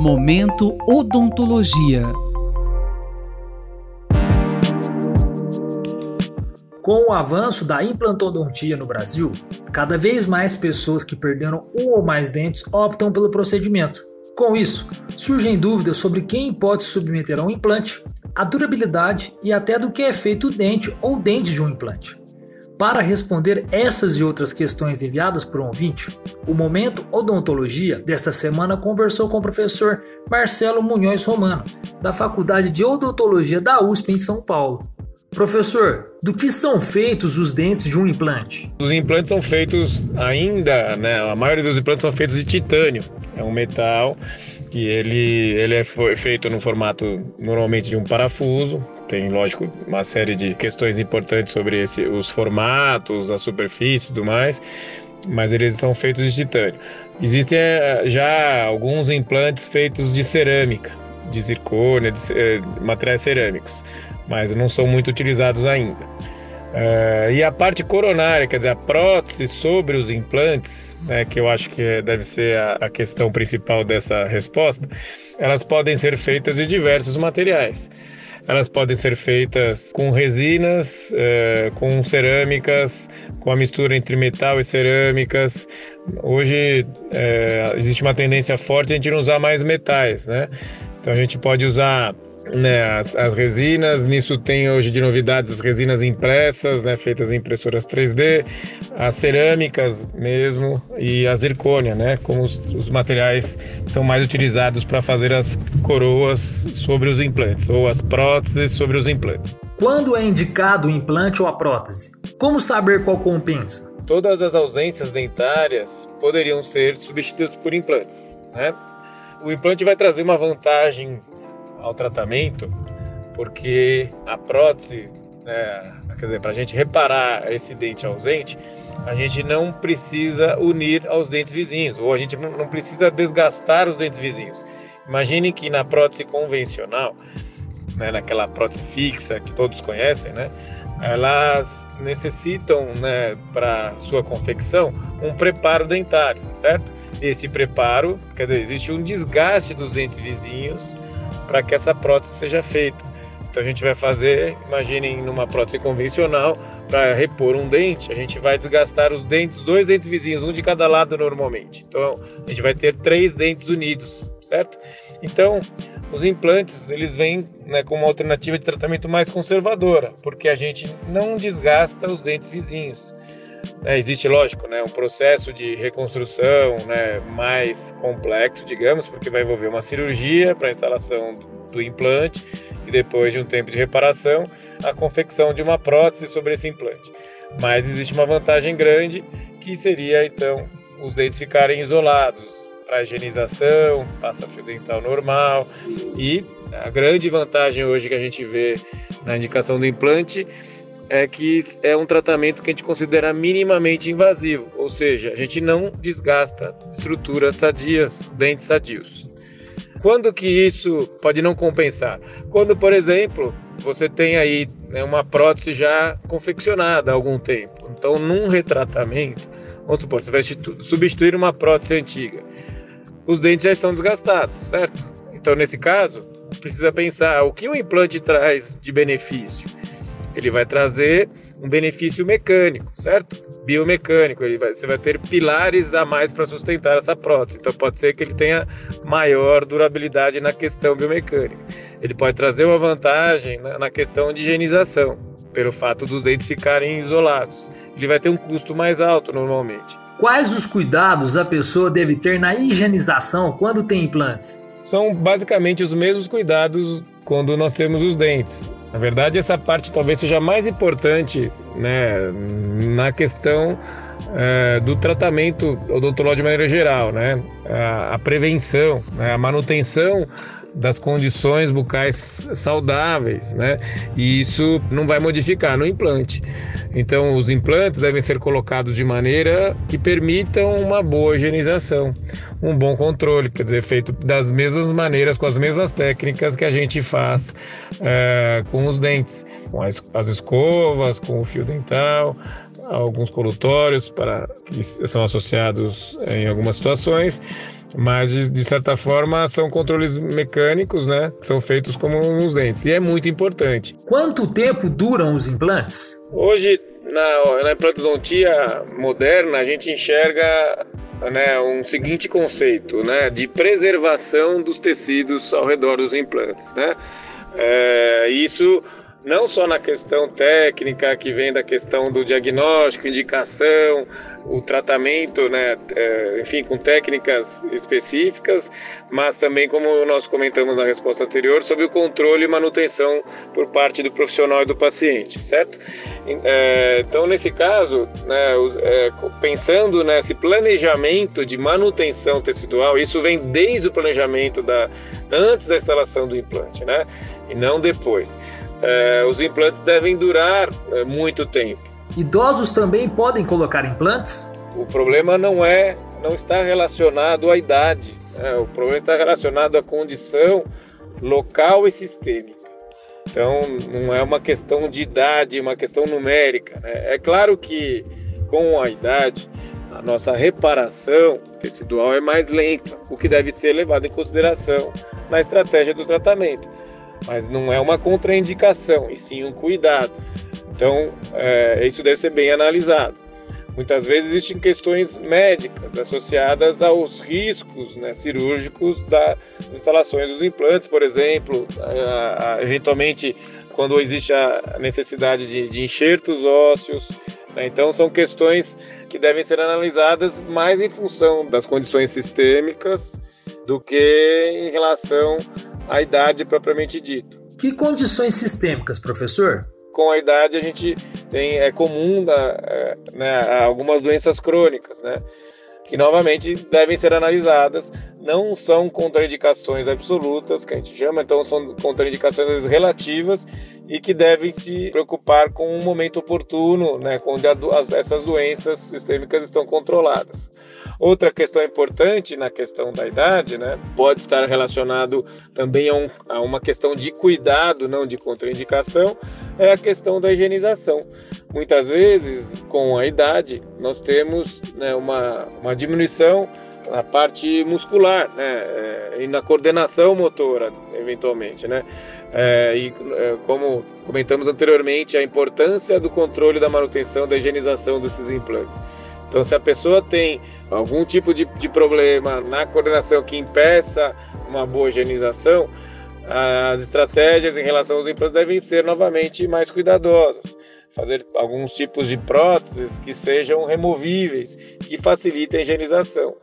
Momento Odontologia. Com o avanço da implantodontia no Brasil, cada vez mais pessoas que perderam um ou mais dentes optam pelo procedimento. Com isso, surgem dúvidas sobre quem pode se submeter a um implante, a durabilidade e até do que é feito o dente ou dentes de um implante. Para responder essas e outras questões enviadas por um ouvinte, o Momento Odontologia desta semana conversou com o professor Marcelo Munhoz Romano, da Faculdade de Odontologia da USP em São Paulo. Professor, do que são feitos os dentes de um implante? Os implantes são feitos ainda, né? A maioria dos implantes são feitos de titânio. É um metal que ele, ele é feito no formato normalmente de um parafuso. Tem, lógico, uma série de questões importantes sobre esse, os formatos, a superfície e tudo mais, mas eles são feitos de titânio. Existem eh, já alguns implantes feitos de cerâmica, de zircônia, de, de eh, materiais cerâmicos, mas não são muito utilizados ainda. Uh, e a parte coronária, quer dizer, a prótese sobre os implantes, né, que eu acho que deve ser a, a, questão principal dessa resposta, elas podem ser feitas de diversos materiais. Elas podem ser feitas com resinas, uh, com cerâmicas, com a mistura entre metal e cerâmicas. Hoje uh, existe uma tendência forte a gente não usar mais metais, né? Então a gente pode usar né, as, as, resinas. Nisso tem hoje de novidades as resinas impressas, né, feitas em impressoras 3D, as cerâmicas mesmo e a zircônia, né, como os, os materiais que são mais utilizados para fazer as coroas sobre os implantes ou as próteses sobre os implantes. Quando é indicado o implante ou a prótese? Como saber qual compensa? Todas as ausências dentárias poderiam ser substituídas por implantes, né? O implante vai trazer uma vantagem ao tratamento, porque a prótese, né, quer dizer, para a gente reparar esse dente ausente, a gente não precisa unir aos dentes vizinhos, ou a gente não precisa desgastar os dentes vizinhos. Imagine que na prótese convencional, né, naquela prótese fixa que todos conhecem, né, elas necessitam, né, para sua confecção, um preparo dentário, certo? Esse preparo, quer dizer, existe um desgaste dos dentes vizinhos para que essa prótese seja feita. Então a gente vai fazer, imaginem numa prótese convencional, para repor um dente, a gente vai desgastar os dentes, dois dentes vizinhos, um de cada lado normalmente. Então a gente vai ter três dentes unidos, certo? Então os implantes eles vêm né, como uma alternativa de tratamento mais conservadora, porque a gente não desgasta os dentes vizinhos. É, existe, lógico, né, um processo de reconstrução né, mais complexo, digamos, porque vai envolver uma cirurgia para a instalação do, implante e depois de um tempo de reparação, a confecção de uma prótese sobre esse implante. Mas existe uma vantagem grande que seria então os dentes ficarem isolados para higienização, passa fio dental normal e a grande vantagem hoje que a gente vê na indicação do implante é que é um tratamento que a gente considera minimamente invasivo, ou seja, a gente não desgasta estruturas sadias, dentes sadios. Quando que isso pode não compensar? Quando, por exemplo, você tem aí né, uma prótese já confeccionada há algum tempo. Então, num retratamento, vamos supor, você vai substituir uma prótese antiga. Os dentes já estão desgastados, certo? Então, nesse caso, precisa pensar o que o implante traz de benefício ele vai trazer um benefício mecânico, certo? Biomecânico. Ele vai, você vai ter pilares a mais para sustentar essa prótese. Então pode ser que ele tenha maior durabilidade na questão biomecânica. Ele pode trazer uma vantagem na, na questão de higienização, pelo fato dos dentes ficarem isolados. Ele vai ter um custo mais alto normalmente. Quais os cuidados a pessoa deve ter na higienização quando tem implantes? São basicamente os mesmos cuidados quando nós temos os dentes. Na verdade, essa parte talvez seja mais importante né, na questão é, do tratamento odontológico de maneira geral, né? A, a prevenção, né? a manutenção das condições bucais saudáveis, né? E isso não vai modificar no implante. Então, os implantes devem ser colocados de maneira que permitam uma boa higienização, um bom controle, quer dizer, feito das mesmas maneiras, com as mesmas técnicas que a gente faz é, com os dentes, com as, as escovas, com o fio dental, alguns colutórios para que são associados em algumas situações, mas de, de, certa forma são controles mecânicos, né, que são feitos como nos dentes e é muito importante. Quanto tempo duram os implantes? Hoje na, na implantodontia moderna a gente enxerga né, um seguinte conceito, né, de preservação dos tecidos ao redor dos implantes, né. É, isso não só na questão técnica, que vem da questão do diagnóstico, indicação, o tratamento, né, é, enfim, com técnicas específicas, mas também, como nós comentamos na resposta anterior, sobre o controle e manutenção por parte do profissional e do paciente, certo? É, então, nesse caso, né, é, pensando nesse planejamento de manutenção tecidual, isso vem desde o planejamento da antes da instalação do implante, né, e não depois é, os implantes devem durar é, muito tempo. Idosos também podem colocar implantes? O problema não é, não está relacionado à idade. Né? O problema está relacionado à condição local e sistêmica. Então, não é uma questão de idade, uma questão numérica. Né? É claro que com a idade, a nossa reparação tecidual é mais lenta, o que deve ser levado em consideração na estratégia do tratamento mas não é uma contraindicação, e sim um cuidado. Então, é, isso deve ser bem analisado. Muitas vezes existem questões médicas associadas aos riscos né, cirúrgicos das instalações dos implantes, por exemplo, a, a, eventualmente quando existe a necessidade de, de enxertos ósseos. Né, então, são questões que devem ser analisadas mais em função das condições sistêmicas do que em relação à idade propriamente dito. Que condições sistêmicas, professor? Com a idade a gente tem é comum é, né, algumas doenças crônicas, né? que novamente devem ser analisadas. Não são contraindicações absolutas, que a gente chama, então são contraindicações relativas e que devem se preocupar com um momento oportuno, né, quando essas doenças sistêmicas estão controladas. Outra questão importante na questão da idade, né, pode estar relacionado também a, um, a uma questão de cuidado, não de contraindicação, é a questão da higienização. Muitas vezes, com a idade, nós temos né, uma, uma diminuição na parte muscular, né, é, e na coordenação motora, eventualmente, né. É, e é, como comentamos anteriormente, a importância do controle da manutenção, da higienização desses implantes. Então, se a pessoa tem algum tipo de, de problema na coordenação que impeça uma boa higienização, as estratégias em relação aos implantes devem ser novamente mais cuidadosas fazer alguns tipos de próteses que sejam removíveis, que facilitem a higienização.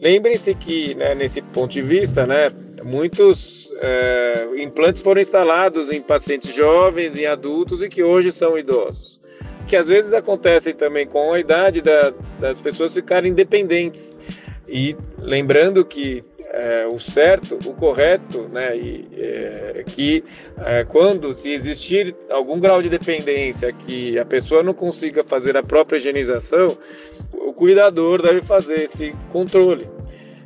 Lembrem-se que, né, nesse ponto de vista, né, muitos é, implantes foram instalados em pacientes jovens, em adultos e que hoje são idosos. Que às vezes acontecem também com a idade da, das pessoas ficarem independentes. E lembrando que é, o certo, o correto, né, e, é, que é, quando se existir algum grau de dependência que a pessoa não consiga fazer a própria higienização, o cuidador deve fazer esse controle,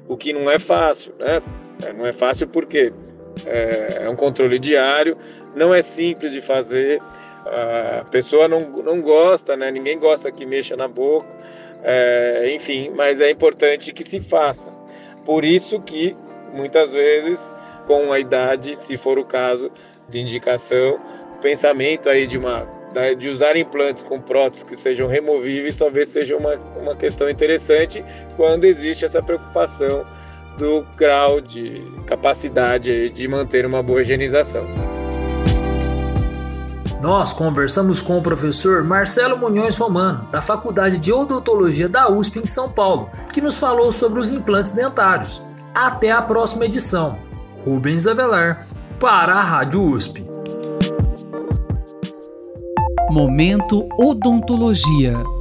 o que não é fácil, né? É, não é fácil porque é, é um controle diário, não é simples de fazer, a pessoa não, não gosta, né? Ninguém gosta que mexa na boca, é, enfim, mas é importante que se faça. Por isso que muitas vezes, com a idade, se for o caso de indicação, pensamento aí de uma de usar implantes com próteses que sejam removíveis talvez seja uma, uma questão interessante quando existe essa preocupação do grau de capacidade de manter uma boa higienização. Nós conversamos com o professor Marcelo Munhões Romano, da Faculdade de Odontologia da USP em São Paulo, que nos falou sobre os implantes dentários. Até a próxima edição. Rubens Avelar, para a Rádio USP. Momento Odontologia.